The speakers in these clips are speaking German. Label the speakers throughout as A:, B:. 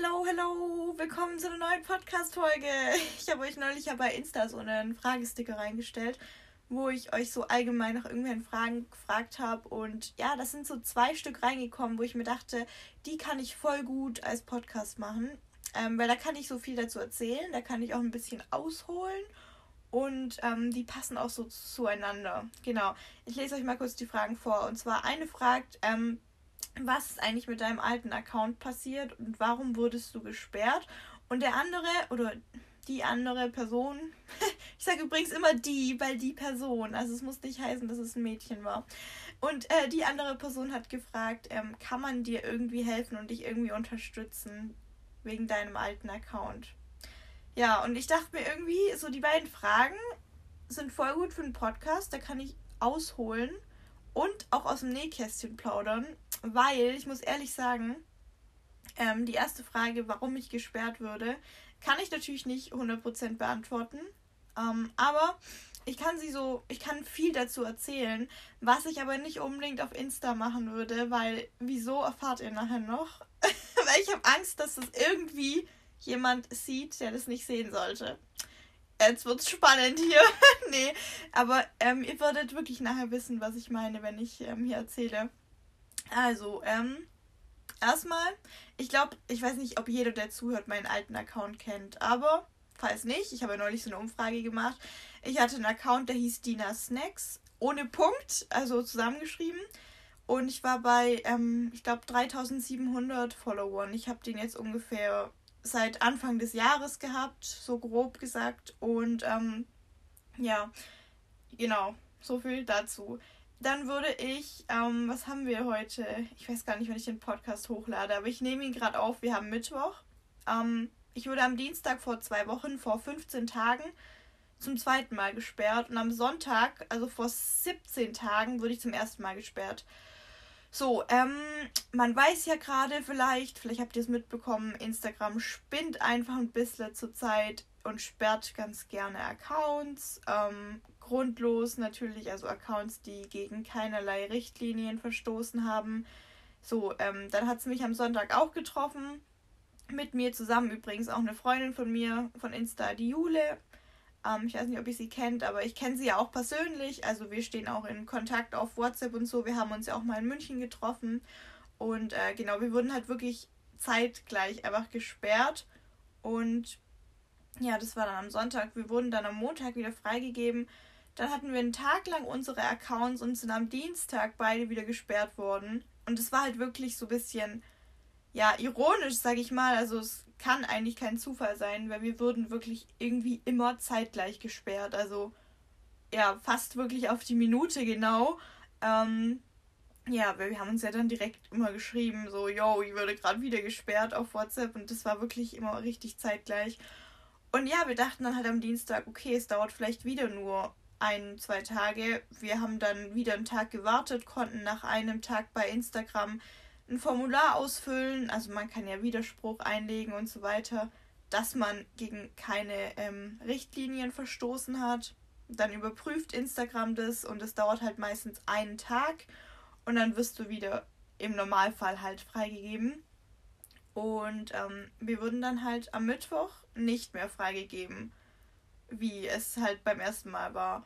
A: Hallo, hallo, willkommen zu einer neuen Podcast-Folge. Ich habe euch neulich ja bei Insta so einen Fragesticker reingestellt, wo ich euch so allgemein nach irgendwelchen Fragen gefragt habe. Und ja, das sind so zwei Stück reingekommen, wo ich mir dachte, die kann ich voll gut als Podcast machen. Ähm, weil da kann ich so viel dazu erzählen, da kann ich auch ein bisschen ausholen und ähm, die passen auch so zueinander. Genau. Ich lese euch mal kurz die Fragen vor. Und zwar eine fragt, ähm, was ist eigentlich mit deinem alten Account passiert und warum wurdest du gesperrt? Und der andere oder die andere Person, ich sage übrigens immer die, weil die Person, also es muss nicht heißen, dass es ein Mädchen war. Und äh, die andere Person hat gefragt, ähm, kann man dir irgendwie helfen und dich irgendwie unterstützen wegen deinem alten Account? Ja, und ich dachte mir irgendwie, so die beiden Fragen sind voll gut für einen Podcast, da kann ich ausholen und auch aus dem Nähkästchen plaudern weil ich muss ehrlich sagen, ähm, die erste Frage, warum ich gesperrt würde, kann ich natürlich nicht 100% beantworten. Ähm, aber ich kann sie so, ich kann viel dazu erzählen, was ich aber nicht unbedingt auf Insta machen würde, weil wieso erfahrt ihr nachher noch? weil ich habe Angst, dass das irgendwie jemand sieht, der das nicht sehen sollte. Jetzt wird's spannend hier. nee, aber ähm, ihr würdet wirklich nachher wissen, was ich meine, wenn ich ähm, hier erzähle. Also, ähm, erstmal, ich glaube, ich weiß nicht, ob jeder, der zuhört, meinen alten Account kennt, aber falls nicht, ich habe ja neulich so eine Umfrage gemacht. Ich hatte einen Account, der hieß Dina Snacks, ohne Punkt, also zusammengeschrieben. Und ich war bei, ähm, ich glaube, 3700 Followern. Ich habe den jetzt ungefähr seit Anfang des Jahres gehabt, so grob gesagt. Und ähm, ja, genau, so viel dazu. Dann würde ich, ähm, was haben wir heute? Ich weiß gar nicht, wenn ich den Podcast hochlade, aber ich nehme ihn gerade auf. Wir haben Mittwoch. Ähm, ich wurde am Dienstag vor zwei Wochen, vor 15 Tagen, zum zweiten Mal gesperrt. Und am Sonntag, also vor 17 Tagen, wurde ich zum ersten Mal gesperrt. So, ähm, man weiß ja gerade vielleicht, vielleicht habt ihr es mitbekommen, Instagram spinnt einfach ein bisschen zur Zeit und sperrt ganz gerne Accounts. Ähm, grundlos natürlich, also Accounts, die gegen keinerlei Richtlinien verstoßen haben. So, ähm, dann hat sie mich am Sonntag auch getroffen. Mit mir zusammen übrigens auch eine Freundin von mir von Insta, die Jule. Ähm, ich weiß nicht, ob ihr sie kennt, aber ich kenne sie ja auch persönlich. Also wir stehen auch in Kontakt auf WhatsApp und so. Wir haben uns ja auch mal in München getroffen. Und äh, genau, wir wurden halt wirklich zeitgleich einfach gesperrt. Und ja, das war dann am Sonntag. Wir wurden dann am Montag wieder freigegeben. Dann hatten wir einen Tag lang unsere Accounts und sind am Dienstag beide wieder gesperrt worden. Und es war halt wirklich so ein bisschen, ja, ironisch, sag ich mal. Also es kann eigentlich kein Zufall sein, weil wir wurden wirklich irgendwie immer zeitgleich gesperrt. Also ja, fast wirklich auf die Minute genau. Ähm, ja, wir haben uns ja dann direkt immer geschrieben, so, yo, ich würde gerade wieder gesperrt auf WhatsApp und das war wirklich immer richtig zeitgleich. Und ja, wir dachten dann halt am Dienstag, okay, es dauert vielleicht wieder nur ein, zwei Tage. Wir haben dann wieder einen Tag gewartet, konnten nach einem Tag bei Instagram ein Formular ausfüllen. Also man kann ja Widerspruch einlegen und so weiter, dass man gegen keine ähm, Richtlinien verstoßen hat. Dann überprüft Instagram das und es dauert halt meistens einen Tag und dann wirst du wieder im Normalfall halt freigegeben. Und ähm, wir wurden dann halt am Mittwoch nicht mehr freigegeben wie es halt beim ersten Mal war.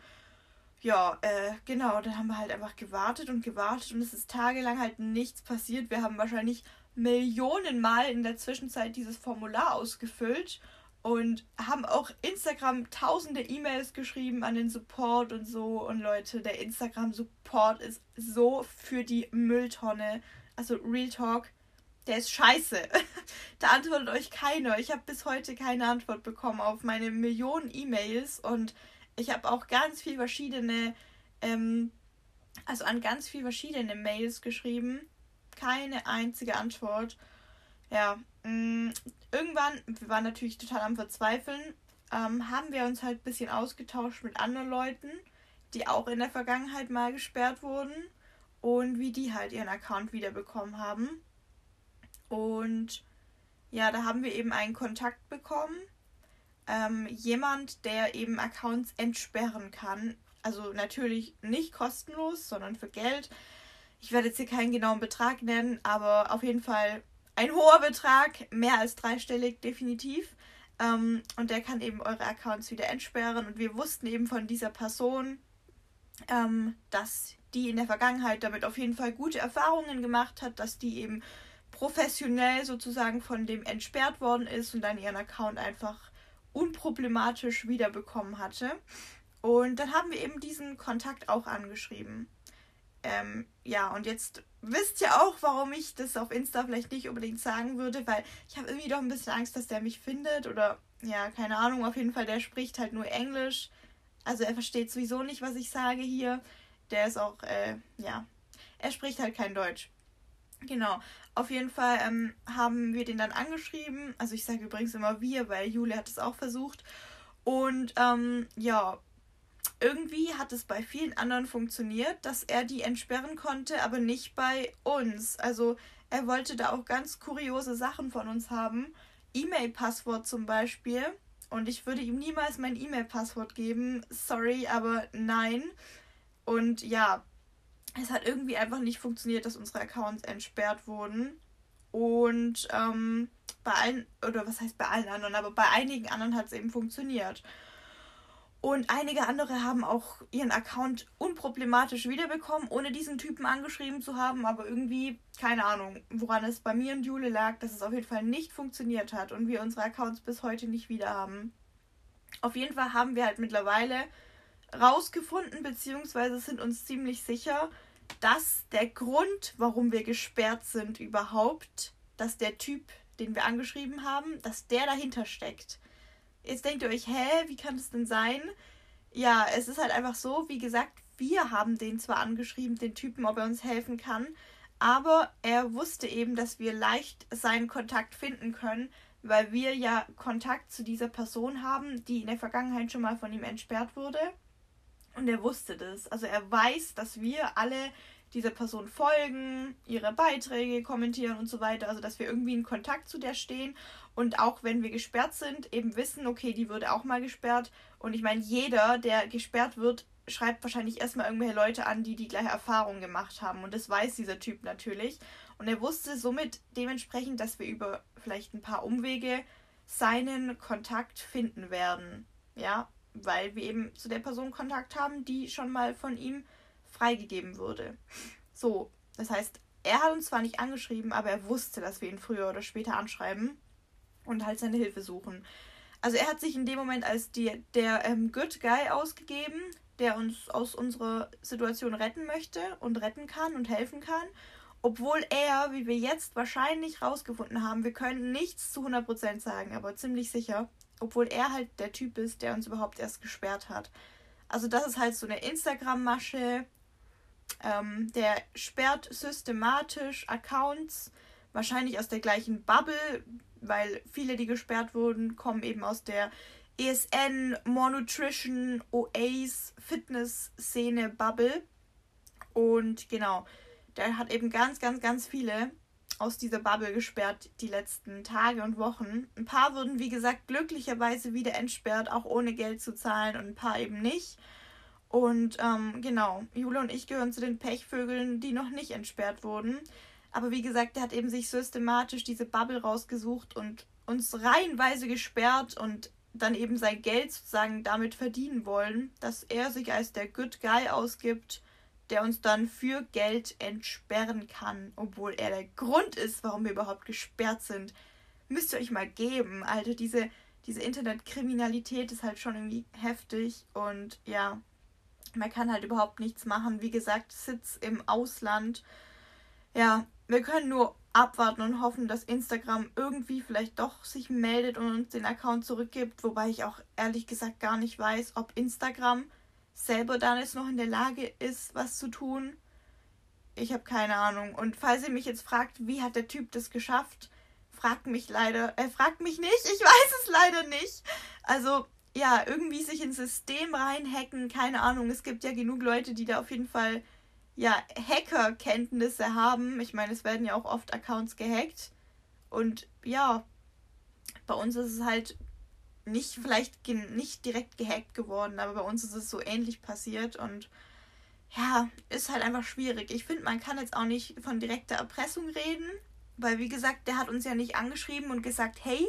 A: Ja, äh, genau, dann haben wir halt einfach gewartet und gewartet und es ist tagelang halt nichts passiert. Wir haben wahrscheinlich Millionen Mal in der Zwischenzeit dieses Formular ausgefüllt und haben auch Instagram tausende E-Mails geschrieben an den Support und so. Und Leute, der Instagram-Support ist so für die Mülltonne. Also Real Talk der ist scheiße. da antwortet euch keiner. Ich habe bis heute keine Antwort bekommen auf meine Millionen E-Mails und ich habe auch ganz viel verschiedene, ähm, also an ganz viel verschiedene Mails geschrieben. Keine einzige Antwort. Ja, mh, mm, irgendwann, wir waren natürlich total am Verzweifeln, ähm, haben wir uns halt ein bisschen ausgetauscht mit anderen Leuten, die auch in der Vergangenheit mal gesperrt wurden und wie die halt ihren Account wiederbekommen haben. Und ja, da haben wir eben einen Kontakt bekommen. Ähm, jemand, der eben Accounts entsperren kann. Also natürlich nicht kostenlos, sondern für Geld. Ich werde jetzt hier keinen genauen Betrag nennen, aber auf jeden Fall ein hoher Betrag, mehr als dreistellig definitiv. Ähm, und der kann eben eure Accounts wieder entsperren. Und wir wussten eben von dieser Person, ähm, dass die in der Vergangenheit damit auf jeden Fall gute Erfahrungen gemacht hat, dass die eben professionell sozusagen von dem entsperrt worden ist und dann ihren Account einfach unproblematisch wiederbekommen hatte. Und dann haben wir eben diesen Kontakt auch angeschrieben. Ähm, ja, und jetzt wisst ihr auch, warum ich das auf Insta vielleicht nicht unbedingt sagen würde, weil ich habe irgendwie doch ein bisschen Angst, dass der mich findet oder ja, keine Ahnung, auf jeden Fall, der spricht halt nur Englisch. Also er versteht sowieso nicht, was ich sage hier. Der ist auch, äh, ja, er spricht halt kein Deutsch. Genau. Auf jeden Fall ähm, haben wir den dann angeschrieben. Also ich sage übrigens immer wir, weil Julia hat es auch versucht. Und ähm, ja, irgendwie hat es bei vielen anderen funktioniert, dass er die entsperren konnte, aber nicht bei uns. Also er wollte da auch ganz kuriose Sachen von uns haben. E-Mail-Passwort zum Beispiel. Und ich würde ihm niemals mein E-Mail-Passwort geben. Sorry, aber nein. Und ja, es hat irgendwie einfach nicht funktioniert, dass unsere Accounts entsperrt wurden. Und ähm, bei allen, oder was heißt bei allen anderen, aber bei einigen anderen hat es eben funktioniert. Und einige andere haben auch ihren Account unproblematisch wiederbekommen, ohne diesen Typen angeschrieben zu haben. Aber irgendwie, keine Ahnung, woran es bei mir und Jule lag, dass es auf jeden Fall nicht funktioniert hat und wir unsere Accounts bis heute nicht wieder haben. Auf jeden Fall haben wir halt mittlerweile rausgefunden, beziehungsweise sind uns ziemlich sicher, dass der Grund, warum wir gesperrt sind überhaupt, dass der Typ, den wir angeschrieben haben, dass der dahinter steckt. Jetzt denkt ihr euch, hä, wie kann das denn sein? Ja, es ist halt einfach so, wie gesagt, wir haben den zwar angeschrieben, den Typen, ob er uns helfen kann, aber er wusste eben, dass wir leicht seinen Kontakt finden können, weil wir ja Kontakt zu dieser Person haben, die in der Vergangenheit schon mal von ihm entsperrt wurde. Und er wusste das. Also er weiß, dass wir alle dieser Person folgen, ihre Beiträge kommentieren und so weiter. Also dass wir irgendwie in Kontakt zu der stehen. Und auch wenn wir gesperrt sind, eben wissen, okay, die würde auch mal gesperrt. Und ich meine, jeder, der gesperrt wird, schreibt wahrscheinlich erstmal irgendwelche Leute an, die die gleiche Erfahrung gemacht haben. Und das weiß dieser Typ natürlich. Und er wusste somit dementsprechend, dass wir über vielleicht ein paar Umwege seinen Kontakt finden werden. Ja, weil wir eben zu der Person Kontakt haben, die schon mal von ihm freigegeben wurde. So, das heißt, er hat uns zwar nicht angeschrieben, aber er wusste, dass wir ihn früher oder später anschreiben und halt seine Hilfe suchen. Also er hat sich in dem Moment als die, der ähm, Good Guy ausgegeben, der uns aus unserer Situation retten möchte und retten kann und helfen kann. Obwohl er, wie wir jetzt wahrscheinlich rausgefunden haben, wir können nichts zu 100% sagen, aber ziemlich sicher, obwohl er halt der Typ ist, der uns überhaupt erst gesperrt hat. Also das ist halt so eine Instagram-Masche. Ähm, der sperrt systematisch Accounts, wahrscheinlich aus der gleichen Bubble, weil viele, die gesperrt wurden, kommen eben aus der ESN, More Nutrition, OAs, Fitness-Szene, Bubble. Und genau, der hat eben ganz, ganz, ganz viele aus dieser Bubble gesperrt die letzten Tage und Wochen. Ein paar wurden, wie gesagt, glücklicherweise wieder entsperrt, auch ohne Geld zu zahlen und ein paar eben nicht. Und ähm, genau, Jule und ich gehören zu den Pechvögeln, die noch nicht entsperrt wurden. Aber wie gesagt, er hat eben sich systematisch diese Bubble rausgesucht und uns reihenweise gesperrt und dann eben sein Geld sozusagen damit verdienen wollen, dass er sich als der Good Guy ausgibt der uns dann für Geld entsperren kann, obwohl er der Grund ist, warum wir überhaupt gesperrt sind. Müsst ihr euch mal geben, Alter. Diese, diese Internetkriminalität ist halt schon irgendwie heftig und ja, man kann halt überhaupt nichts machen. Wie gesagt, Sitz im Ausland. Ja, wir können nur abwarten und hoffen, dass Instagram irgendwie vielleicht doch sich meldet und uns den Account zurückgibt, wobei ich auch ehrlich gesagt gar nicht weiß, ob Instagram selber dann jetzt noch in der Lage ist, was zu tun. Ich habe keine Ahnung. Und falls ihr mich jetzt fragt, wie hat der Typ das geschafft, fragt mich leider, er äh, fragt mich nicht, ich weiß es leider nicht. Also, ja, irgendwie sich ins System reinhacken, keine Ahnung. Es gibt ja genug Leute, die da auf jeden Fall, ja, Hacker-Kenntnisse haben. Ich meine, es werden ja auch oft Accounts gehackt. Und ja, bei uns ist es halt nicht vielleicht nicht direkt gehackt geworden, aber bei uns ist es so ähnlich passiert und ja, ist halt einfach schwierig. Ich finde, man kann jetzt auch nicht von direkter Erpressung reden, Weil, wie gesagt, der hat uns ja nicht angeschrieben und gesagt, hey,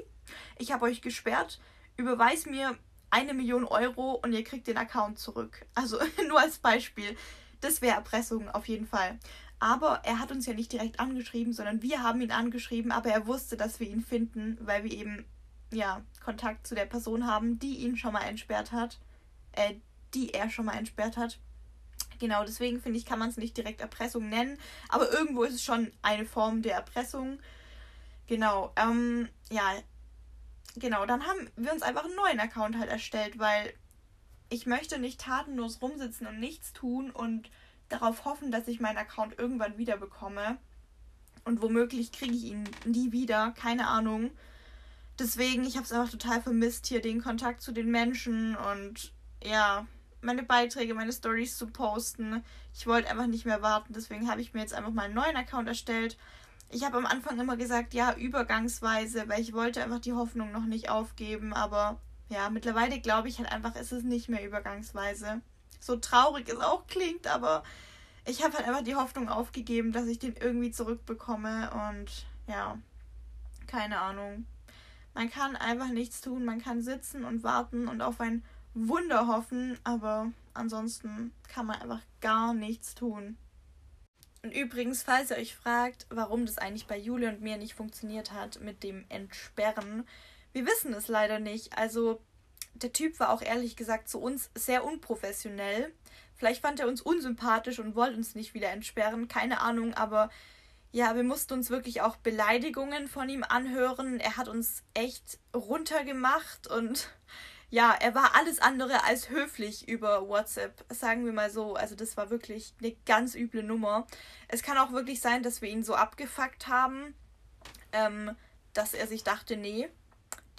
A: ich habe euch gesperrt, überweis mir eine Million Euro und ihr kriegt den Account zurück. Also nur als Beispiel. Das wäre Erpressung auf jeden Fall. Aber er hat uns ja nicht direkt angeschrieben, sondern wir haben ihn angeschrieben, aber er wusste, dass wir ihn finden, weil wir eben ja Kontakt zu der Person haben, die ihn schon mal entsperrt hat. Äh, die er schon mal entsperrt hat. Genau, deswegen finde ich, kann man es nicht direkt Erpressung nennen, aber irgendwo ist es schon eine Form der Erpressung. Genau, ähm, ja, genau, dann haben wir uns einfach einen neuen Account halt erstellt, weil ich möchte nicht tatenlos rumsitzen und nichts tun und darauf hoffen, dass ich meinen Account irgendwann wieder bekomme. Und womöglich kriege ich ihn nie wieder, keine Ahnung. Deswegen, ich habe es einfach total vermisst, hier den Kontakt zu den Menschen und ja, meine Beiträge, meine Stories zu posten. Ich wollte einfach nicht mehr warten, deswegen habe ich mir jetzt einfach mal einen neuen Account erstellt. Ich habe am Anfang immer gesagt, ja, übergangsweise, weil ich wollte einfach die Hoffnung noch nicht aufgeben, aber ja, mittlerweile glaube ich halt einfach, ist es nicht mehr übergangsweise. So traurig es auch klingt, aber ich habe halt einfach die Hoffnung aufgegeben, dass ich den irgendwie zurückbekomme und ja, keine Ahnung. Man kann einfach nichts tun, man kann sitzen und warten und auf ein Wunder hoffen, aber ansonsten kann man einfach gar nichts tun. Und übrigens, falls ihr euch fragt, warum das eigentlich bei Jule und mir nicht funktioniert hat mit dem Entsperren, wir wissen es leider nicht. Also der Typ war auch ehrlich gesagt zu uns sehr unprofessionell. Vielleicht fand er uns unsympathisch und wollte uns nicht wieder entsperren, keine Ahnung, aber ja, wir mussten uns wirklich auch Beleidigungen von ihm anhören. Er hat uns echt runtergemacht und ja, er war alles andere als höflich über WhatsApp, sagen wir mal so. Also das war wirklich eine ganz üble Nummer. Es kann auch wirklich sein, dass wir ihn so abgefuckt haben, ähm, dass er sich dachte, nee,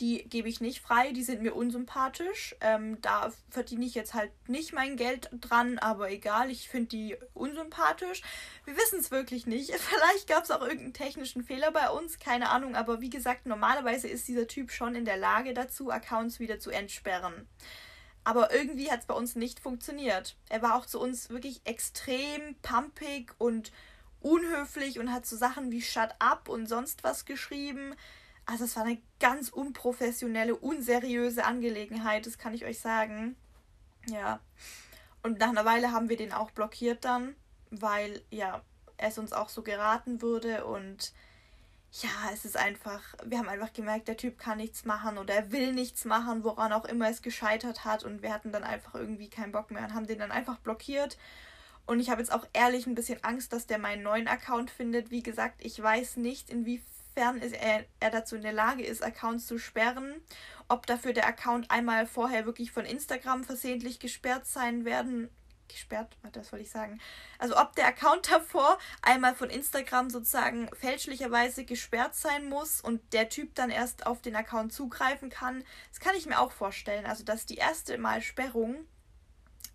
A: die gebe ich nicht frei, die sind mir unsympathisch. Ähm, da verdiene ich jetzt halt nicht mein Geld dran, aber egal, ich finde die unsympathisch. Wir wissen es wirklich nicht. Vielleicht gab es auch irgendeinen technischen Fehler bei uns, keine Ahnung, aber wie gesagt, normalerweise ist dieser Typ schon in der Lage dazu, Accounts wieder zu entsperren. Aber irgendwie hat es bei uns nicht funktioniert. Er war auch zu uns wirklich extrem pumpig und unhöflich und hat so Sachen wie Shut up und sonst was geschrieben. Also es war eine ganz unprofessionelle, unseriöse Angelegenheit, das kann ich euch sagen. Ja. Und nach einer Weile haben wir den auch blockiert dann, weil ja, es uns auch so geraten würde und ja, es ist einfach, wir haben einfach gemerkt, der Typ kann nichts machen oder er will nichts machen, woran auch immer es gescheitert hat und wir hatten dann einfach irgendwie keinen Bock mehr und haben den dann einfach blockiert. Und ich habe jetzt auch ehrlich ein bisschen Angst, dass der meinen neuen Account findet. Wie gesagt, ich weiß nicht, inwiefern inwiefern er, er dazu in der Lage ist, Accounts zu sperren. Ob dafür der Account einmal vorher wirklich von Instagram versehentlich gesperrt sein werden. Gesperrt, das wollte ich sagen. Also ob der Account davor einmal von Instagram sozusagen fälschlicherweise gesperrt sein muss und der Typ dann erst auf den Account zugreifen kann. Das kann ich mir auch vorstellen. Also dass die erste Mal Sperrung,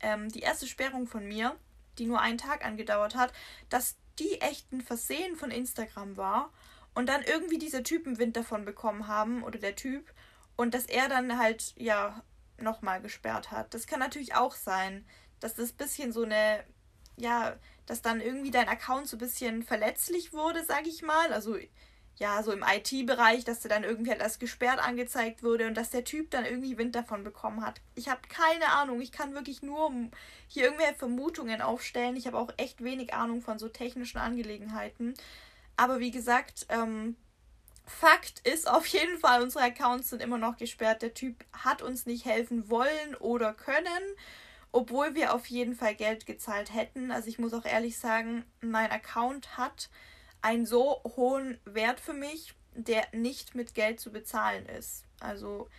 A: ähm, die erste Sperrung von mir, die nur einen Tag angedauert hat, dass die echten Versehen von Instagram war und dann irgendwie diese Typen Wind davon bekommen haben oder der Typ und dass er dann halt ja nochmal gesperrt hat. Das kann natürlich auch sein, dass das bisschen so eine ja, dass dann irgendwie dein Account so ein bisschen verletzlich wurde, sag ich mal. Also ja, so im IT-Bereich, dass der dann irgendwie halt als gesperrt angezeigt wurde und dass der Typ dann irgendwie Wind davon bekommen hat. Ich habe keine Ahnung. Ich kann wirklich nur hier irgendwelche Vermutungen aufstellen. Ich habe auch echt wenig Ahnung von so technischen Angelegenheiten. Aber wie gesagt, ähm, Fakt ist auf jeden Fall, unsere Accounts sind immer noch gesperrt. Der Typ hat uns nicht helfen wollen oder können, obwohl wir auf jeden Fall Geld gezahlt hätten. Also ich muss auch ehrlich sagen, mein Account hat einen so hohen Wert für mich, der nicht mit Geld zu bezahlen ist. Also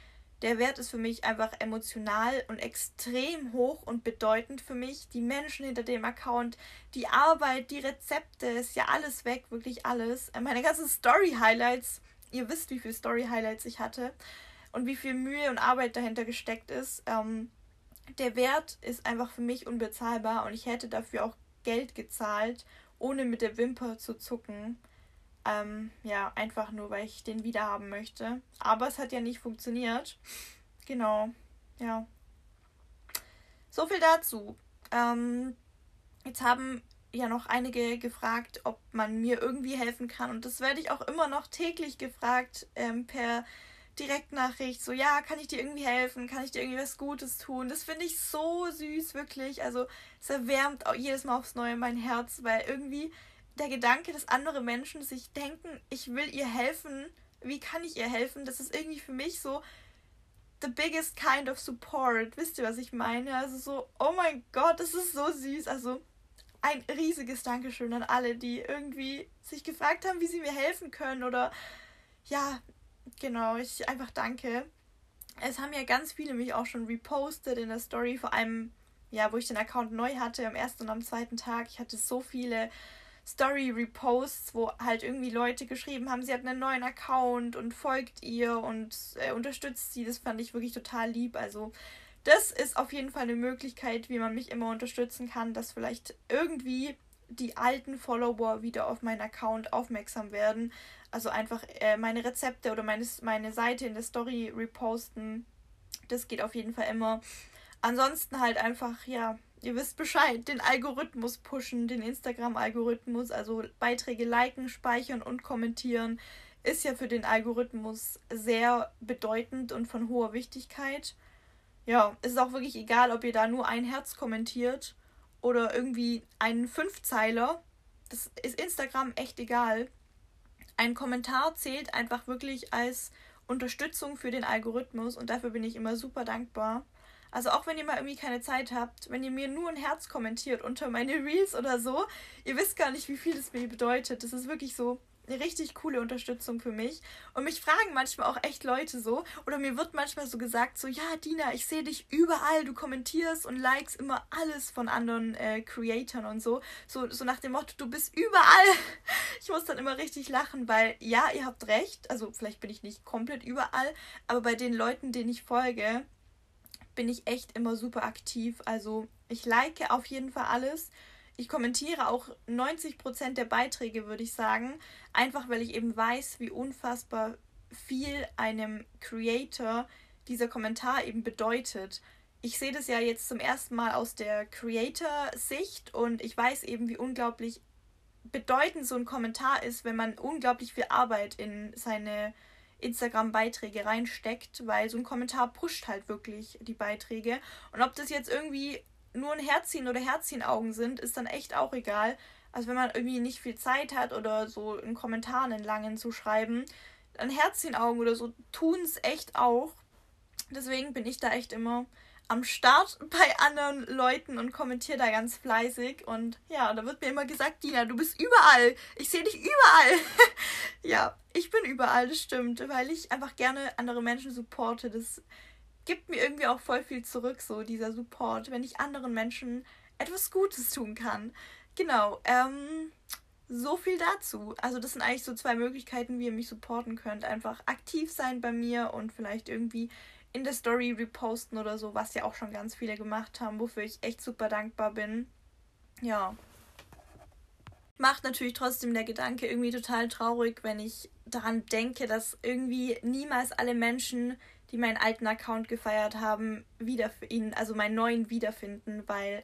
A: der Wert ist für mich einfach emotional und extrem hoch und bedeutend für mich. Die Menschen hinter dem Account, die Arbeit, die Rezepte, ist ja alles weg, wirklich alles. Äh, meine ganzen Story-Highlights, ihr wisst, wie viele Story-Highlights ich hatte und wie viel Mühe und Arbeit dahinter gesteckt ist. Ähm, der Wert ist einfach für mich unbezahlbar und ich hätte dafür auch Geld gezahlt, ohne mit der Wimper zu zucken. Ähm, ja, einfach nur, weil ich den wiederhaben möchte. Aber es hat ja nicht funktioniert. Genau, ja. So viel dazu. Ähm, jetzt haben ja noch einige gefragt, ob man mir irgendwie helfen kann. Und das werde ich auch immer noch täglich gefragt ähm, per Direktnachricht. So, ja, kann ich dir irgendwie helfen? Kann ich dir irgendwie was Gutes tun? Das finde ich so süß, wirklich. Also, es erwärmt auch jedes Mal aufs Neue mein Herz, weil irgendwie der Gedanke, dass andere Menschen sich denken, ich will ihr helfen, wie kann ich ihr helfen? Das ist irgendwie für mich so the biggest kind of support. Wisst ihr, was ich meine? Also so, oh mein Gott, das ist so süß. Also ein riesiges Dankeschön an alle, die irgendwie sich gefragt haben, wie sie mir helfen können oder ja, genau, ich einfach danke. Es haben ja ganz viele mich auch schon repostet in der Story, vor allem ja, wo ich den Account neu hatte, am ersten und am zweiten Tag. Ich hatte so viele Story-Reposts, wo halt irgendwie Leute geschrieben haben, sie hat einen neuen Account und folgt ihr und äh, unterstützt sie. Das fand ich wirklich total lieb. Also das ist auf jeden Fall eine Möglichkeit, wie man mich immer unterstützen kann, dass vielleicht irgendwie die alten Follower wieder auf meinen Account aufmerksam werden. Also einfach äh, meine Rezepte oder meine, meine Seite in der Story reposten. Das geht auf jeden Fall immer. Ansonsten halt einfach, ja, ihr wisst Bescheid, den Algorithmus pushen, den Instagram-Algorithmus, also Beiträge liken, speichern und kommentieren, ist ja für den Algorithmus sehr bedeutend und von hoher Wichtigkeit ja, es ist auch wirklich egal, ob ihr da nur ein Herz kommentiert oder irgendwie einen Fünfzeiler. Das ist Instagram echt egal. Ein Kommentar zählt einfach wirklich als Unterstützung für den Algorithmus und dafür bin ich immer super dankbar. Also auch wenn ihr mal irgendwie keine Zeit habt, wenn ihr mir nur ein Herz kommentiert unter meine Reels oder so, ihr wisst gar nicht, wie viel das mir bedeutet. Das ist wirklich so eine richtig coole Unterstützung für mich. Und mich fragen manchmal auch echt Leute so, oder mir wird manchmal so gesagt, so, ja, Dina, ich sehe dich überall, du kommentierst und likes immer alles von anderen äh, Creatoren und so. so. So nach dem Motto, du bist überall. Ich muss dann immer richtig lachen, weil ja, ihr habt recht, also vielleicht bin ich nicht komplett überall, aber bei den Leuten, denen ich folge, bin ich echt immer super aktiv. Also ich like auf jeden Fall alles ich kommentiere auch 90% der Beiträge, würde ich sagen. Einfach weil ich eben weiß, wie unfassbar viel einem Creator dieser Kommentar eben bedeutet. Ich sehe das ja jetzt zum ersten Mal aus der Creator-Sicht und ich weiß eben, wie unglaublich bedeutend so ein Kommentar ist, wenn man unglaublich viel Arbeit in seine Instagram-Beiträge reinsteckt, weil so ein Kommentar pusht halt wirklich die Beiträge. Und ob das jetzt irgendwie nur ein Herzchen oder Herzchenaugen sind, ist dann echt auch egal. Also wenn man irgendwie nicht viel Zeit hat oder so in Kommentaren einen langen zu schreiben, dann Herzchenaugen oder so tun es echt auch. Deswegen bin ich da echt immer am Start bei anderen Leuten und kommentiere da ganz fleißig. Und ja, da wird mir immer gesagt, Dina, du bist überall. Ich sehe dich überall. ja, ich bin überall, das stimmt, weil ich einfach gerne andere Menschen supporte. Das gibt mir irgendwie auch voll viel zurück, so dieser Support, wenn ich anderen Menschen etwas Gutes tun kann. Genau, ähm, so viel dazu. Also das sind eigentlich so zwei Möglichkeiten, wie ihr mich supporten könnt. Einfach aktiv sein bei mir und vielleicht irgendwie in der Story reposten oder so, was ja auch schon ganz viele gemacht haben, wofür ich echt super dankbar bin. Ja. Macht natürlich trotzdem der Gedanke irgendwie total traurig, wenn ich daran denke, dass irgendwie niemals alle Menschen die meinen alten Account gefeiert haben, wieder ihn, also meinen neuen wiederfinden, weil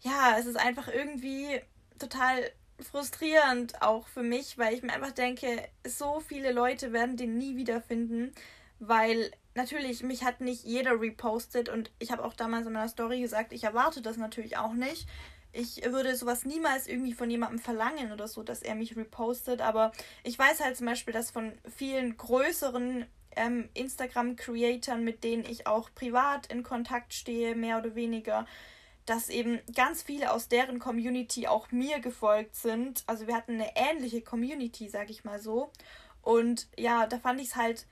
A: ja, es ist einfach irgendwie total frustrierend auch für mich, weil ich mir einfach denke, so viele Leute werden den nie wiederfinden, weil natürlich mich hat nicht jeder repostet und ich habe auch damals in meiner Story gesagt, ich erwarte das natürlich auch nicht. Ich würde sowas niemals irgendwie von jemandem verlangen oder so, dass er mich repostet, aber ich weiß halt zum Beispiel, dass von vielen größeren ähm, Instagram-Creatoren, mit denen ich auch privat in Kontakt stehe, mehr oder weniger, dass eben ganz viele aus deren Community auch mir gefolgt sind. Also wir hatten eine ähnliche Community, sag ich mal so. Und ja, da fand ich es halt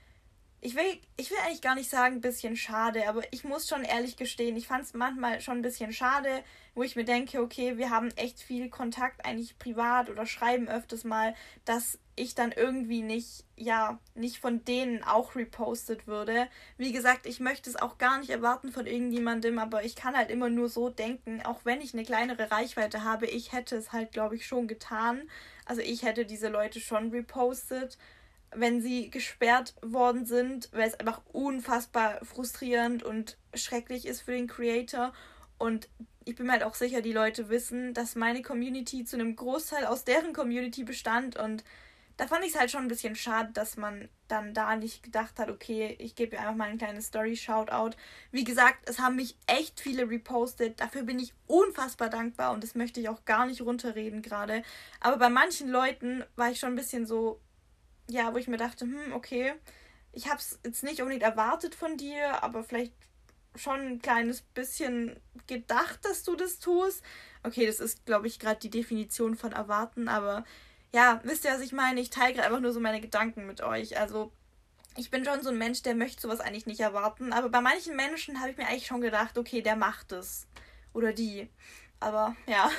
A: ich will, ich will eigentlich gar nicht sagen, ein bisschen schade, aber ich muss schon ehrlich gestehen, ich fand es manchmal schon ein bisschen schade, wo ich mir denke, okay, wir haben echt viel Kontakt eigentlich privat oder schreiben öfters mal, dass ich dann irgendwie nicht, ja, nicht von denen auch repostet würde. Wie gesagt, ich möchte es auch gar nicht erwarten von irgendjemandem, aber ich kann halt immer nur so denken, auch wenn ich eine kleinere Reichweite habe, ich hätte es halt, glaube ich, schon getan. Also ich hätte diese Leute schon repostet wenn sie gesperrt worden sind, weil es einfach unfassbar frustrierend und schrecklich ist für den Creator. Und ich bin mir halt auch sicher, die Leute wissen, dass meine Community zu einem Großteil aus deren Community bestand und da fand ich es halt schon ein bisschen schade, dass man dann da nicht gedacht hat, okay, ich gebe ihr einfach mal ein kleines Story-Shoutout. Wie gesagt, es haben mich echt viele repostet. Dafür bin ich unfassbar dankbar und das möchte ich auch gar nicht runterreden gerade. Aber bei manchen Leuten war ich schon ein bisschen so, ja, wo ich mir dachte, hm, okay, ich habe es jetzt nicht unbedingt erwartet von dir, aber vielleicht schon ein kleines bisschen gedacht, dass du das tust. Okay, das ist, glaube ich, gerade die Definition von erwarten, aber ja, wisst ihr, was ich meine? Ich teile gerade einfach nur so meine Gedanken mit euch. Also, ich bin schon so ein Mensch, der möchte sowas eigentlich nicht erwarten, aber bei manchen Menschen habe ich mir eigentlich schon gedacht, okay, der macht es. Oder die. Aber ja,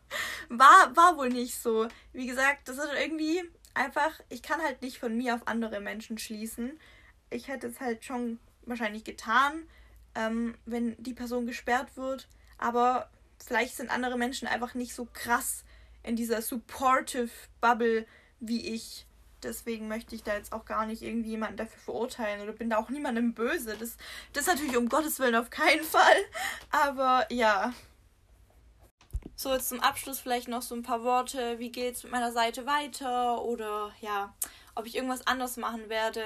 A: war, war wohl nicht so. Wie gesagt, das ist irgendwie einfach, ich kann halt nicht von mir auf andere Menschen schließen. Ich hätte es halt schon wahrscheinlich getan, ähm, wenn die Person gesperrt wird. Aber vielleicht sind andere Menschen einfach nicht so krass in dieser supportive Bubble wie ich. Deswegen möchte ich da jetzt auch gar nicht irgendwie jemanden dafür verurteilen oder bin da auch niemandem böse. Das, das natürlich um Gottes Willen auf keinen Fall. Aber ja. So, jetzt zum Abschluss vielleicht noch so ein paar Worte. Wie geht's mit meiner Seite weiter? Oder ja, ob ich irgendwas anders machen werde.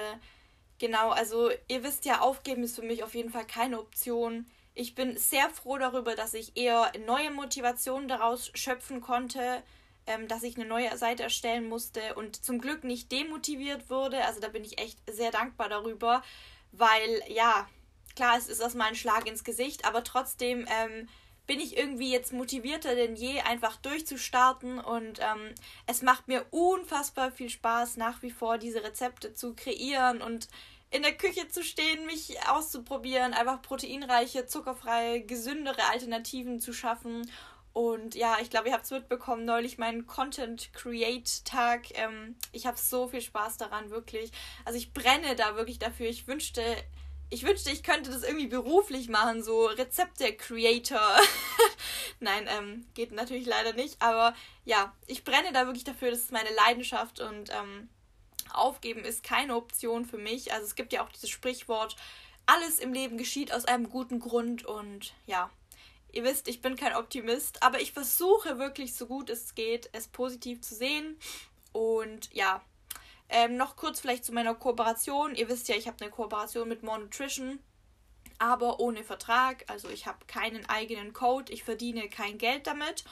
A: Genau, also ihr wisst ja, aufgeben ist für mich auf jeden Fall keine Option. Ich bin sehr froh darüber, dass ich eher neue Motivationen daraus schöpfen konnte, ähm, dass ich eine neue Seite erstellen musste und zum Glück nicht demotiviert wurde. Also da bin ich echt sehr dankbar darüber, weil ja, klar, es ist erstmal ein Schlag ins Gesicht, aber trotzdem ähm, bin ich irgendwie jetzt motivierter denn je, einfach durchzustarten und ähm, es macht mir unfassbar viel Spaß, nach wie vor diese Rezepte zu kreieren und in der Küche zu stehen, mich auszuprobieren, einfach proteinreiche, zuckerfreie, gesündere Alternativen zu schaffen. Und ja, ich glaube, ihr habt es mitbekommen, neulich meinen Content Create Tag. Ähm, ich habe so viel Spaß daran, wirklich. Also ich brenne da wirklich dafür. Ich wünschte, ich wünschte, ich könnte das irgendwie beruflich machen, so Rezepte-Creator. Nein, ähm, geht natürlich leider nicht. Aber ja, ich brenne da wirklich dafür. Das ist meine Leidenschaft und ähm, Aufgeben ist keine Option für mich. Also es gibt ja auch dieses Sprichwort, alles im Leben geschieht aus einem guten Grund und ja, ihr wisst, ich bin kein Optimist, aber ich versuche wirklich so gut es geht, es positiv zu sehen und ja. Ähm, noch kurz vielleicht zu meiner Kooperation. Ihr wisst ja, ich habe eine Kooperation mit More Nutrition, aber ohne Vertrag. Also ich habe keinen eigenen Code, ich verdiene kein Geld damit.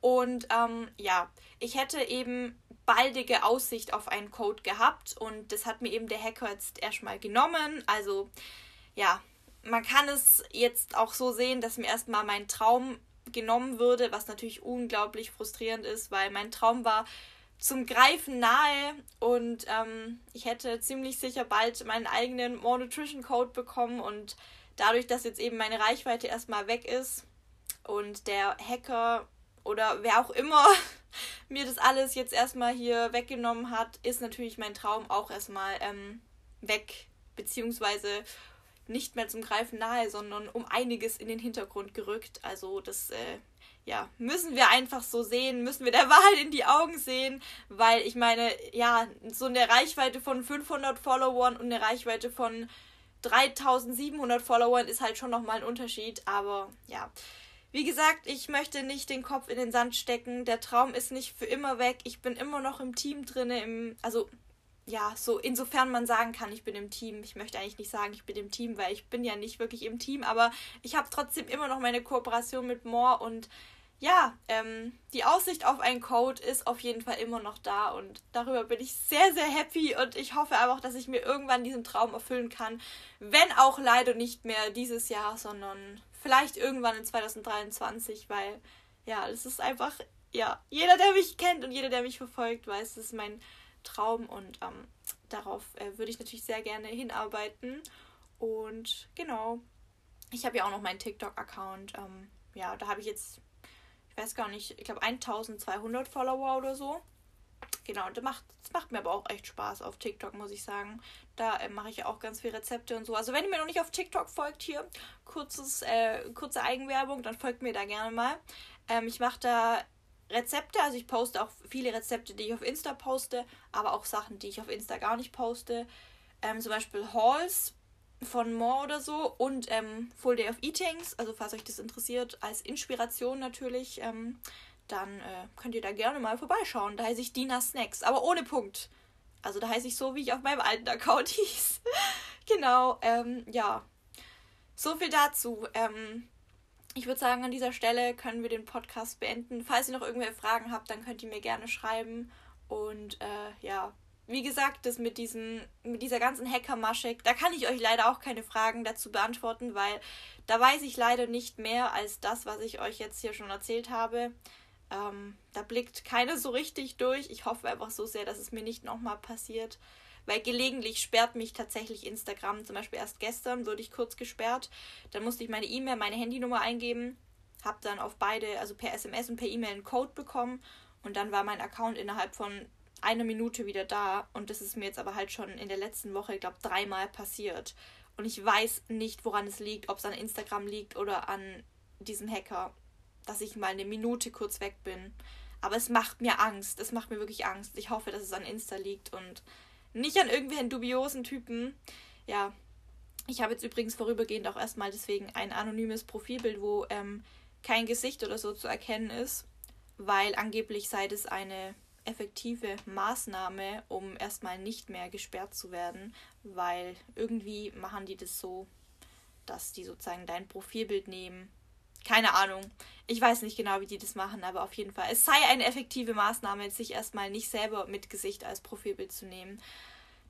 A: Und ähm, ja, ich hätte eben baldige Aussicht auf einen Code gehabt und das hat mir eben der Hacker jetzt erstmal genommen. Also ja, man kann es jetzt auch so sehen, dass mir erstmal mein Traum genommen würde, was natürlich unglaublich frustrierend ist, weil mein Traum war zum Greifen nahe und ähm, ich hätte ziemlich sicher bald meinen eigenen More Nutrition Code bekommen und dadurch, dass jetzt eben meine Reichweite erstmal weg ist und der Hacker oder wer auch immer mir das alles jetzt erstmal hier weggenommen hat, ist natürlich mein Traum auch erstmal ähm, weg, beziehungsweise nicht mehr zum Greifen nahe, sondern um einiges in den Hintergrund gerückt. Also das, äh, ja, müssen wir einfach so sehen, müssen wir der Wahrheit in die Augen sehen, weil ich meine, ja, so eine Reichweite von 500 Followern und eine Reichweite von 3700 Followern ist halt schon nochmal ein Unterschied, aber ja. Wie gesagt, ich möchte nicht den Kopf in den Sand stecken. Der Traum ist nicht für immer weg. Ich bin immer noch im Team drinne. Im, also ja, so insofern man sagen kann, ich bin im Team. Ich möchte eigentlich nicht sagen, ich bin im Team, weil ich bin ja nicht wirklich im Team. Aber ich habe trotzdem immer noch meine Kooperation mit Moore und ja, ähm, die Aussicht auf einen Code ist auf jeden Fall immer noch da und darüber bin ich sehr, sehr happy und ich hoffe aber auch, dass ich mir irgendwann diesen Traum erfüllen kann. Wenn auch leider nicht mehr dieses Jahr, sondern vielleicht irgendwann in 2023, weil ja, das ist einfach, ja, jeder, der mich kennt und jeder, der mich verfolgt, weiß, das ist mein Traum und ähm, darauf äh, würde ich natürlich sehr gerne hinarbeiten. Und genau, ich habe ja auch noch meinen TikTok-Account. Ähm, ja, da habe ich jetzt ich weiß gar nicht, ich glaube 1200 Follower oder so. Genau, das macht, das macht mir aber auch echt Spaß auf TikTok, muss ich sagen. Da äh, mache ich auch ganz viele Rezepte und so. Also wenn ihr mir noch nicht auf TikTok folgt hier, kurzes, äh, kurze Eigenwerbung, dann folgt mir da gerne mal. Ähm, ich mache da Rezepte, also ich poste auch viele Rezepte, die ich auf Insta poste, aber auch Sachen, die ich auf Insta gar nicht poste. Ähm, zum Beispiel Hauls von More oder so und ähm, Full Day of Eatings, also falls euch das interessiert, als Inspiration natürlich, ähm, dann äh, könnt ihr da gerne mal vorbeischauen. Da heiße ich Dina Snacks, aber ohne Punkt. Also da heiße ich so, wie ich auf meinem alten Account hieß. genau, ähm, ja. So viel dazu. Ähm, ich würde sagen, an dieser Stelle können wir den Podcast beenden. Falls ihr noch irgendwelche Fragen habt, dann könnt ihr mir gerne schreiben. Und äh, ja, wie gesagt, das mit diesem, mit dieser ganzen Hackermasche, da kann ich euch leider auch keine Fragen dazu beantworten, weil da weiß ich leider nicht mehr als das, was ich euch jetzt hier schon erzählt habe. Ähm, da blickt keiner so richtig durch. Ich hoffe einfach so sehr, dass es mir nicht nochmal passiert. Weil gelegentlich sperrt mich tatsächlich Instagram. Zum Beispiel erst gestern wurde ich kurz gesperrt. Dann musste ich meine E-Mail, meine Handynummer eingeben. Hab dann auf beide, also per SMS und per E-Mail einen Code bekommen. Und dann war mein Account innerhalb von einer Minute wieder da. Und das ist mir jetzt aber halt schon in der letzten Woche, ich glaube, dreimal passiert. Und ich weiß nicht, woran es liegt, ob es an Instagram liegt oder an diesem Hacker, dass ich mal eine Minute kurz weg bin. Aber es macht mir Angst. Es macht mir wirklich Angst. Ich hoffe, dass es an Insta liegt und nicht an irgendwelchen dubiosen Typen. Ja. Ich habe jetzt übrigens vorübergehend auch erstmal deswegen ein anonymes Profilbild, wo ähm, kein Gesicht oder so zu erkennen ist, weil angeblich sei es eine effektive Maßnahme, um erstmal nicht mehr gesperrt zu werden, weil irgendwie machen die das so, dass die sozusagen dein Profilbild nehmen. Keine Ahnung. Ich weiß nicht genau, wie die das machen, aber auf jeden Fall. Es sei eine effektive Maßnahme, sich erstmal nicht selber mit Gesicht als Profilbild zu nehmen.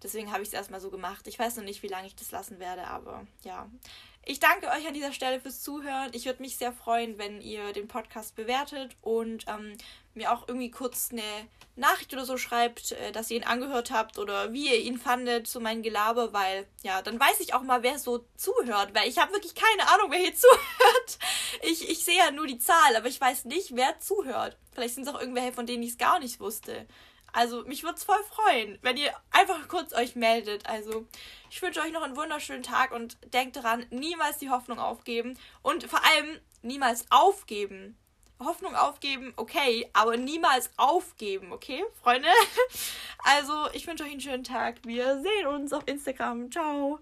A: Deswegen habe ich es erstmal so gemacht. Ich weiß noch nicht, wie lange ich das lassen werde, aber ja. Ich danke euch an dieser Stelle fürs Zuhören. Ich würde mich sehr freuen, wenn ihr den Podcast bewertet und ähm, mir auch irgendwie kurz eine Nachricht oder so schreibt, äh, dass ihr ihn angehört habt oder wie ihr ihn fandet, so mein Gelaber, weil ja, dann weiß ich auch mal, wer so zuhört, weil ich habe wirklich keine Ahnung, wer hier zuhört. Ich, ich sehe ja nur die Zahl, aber ich weiß nicht, wer zuhört. Vielleicht sind es auch irgendwelche, von denen ich es gar nicht wusste. Also mich würde es voll freuen, wenn ihr einfach kurz euch meldet. Also ich wünsche euch noch einen wunderschönen Tag und denkt daran, niemals die Hoffnung aufgeben und vor allem niemals aufgeben. Hoffnung aufgeben, okay, aber niemals aufgeben, okay, Freunde? Also ich wünsche euch einen schönen Tag. Wir sehen uns auf Instagram. Ciao.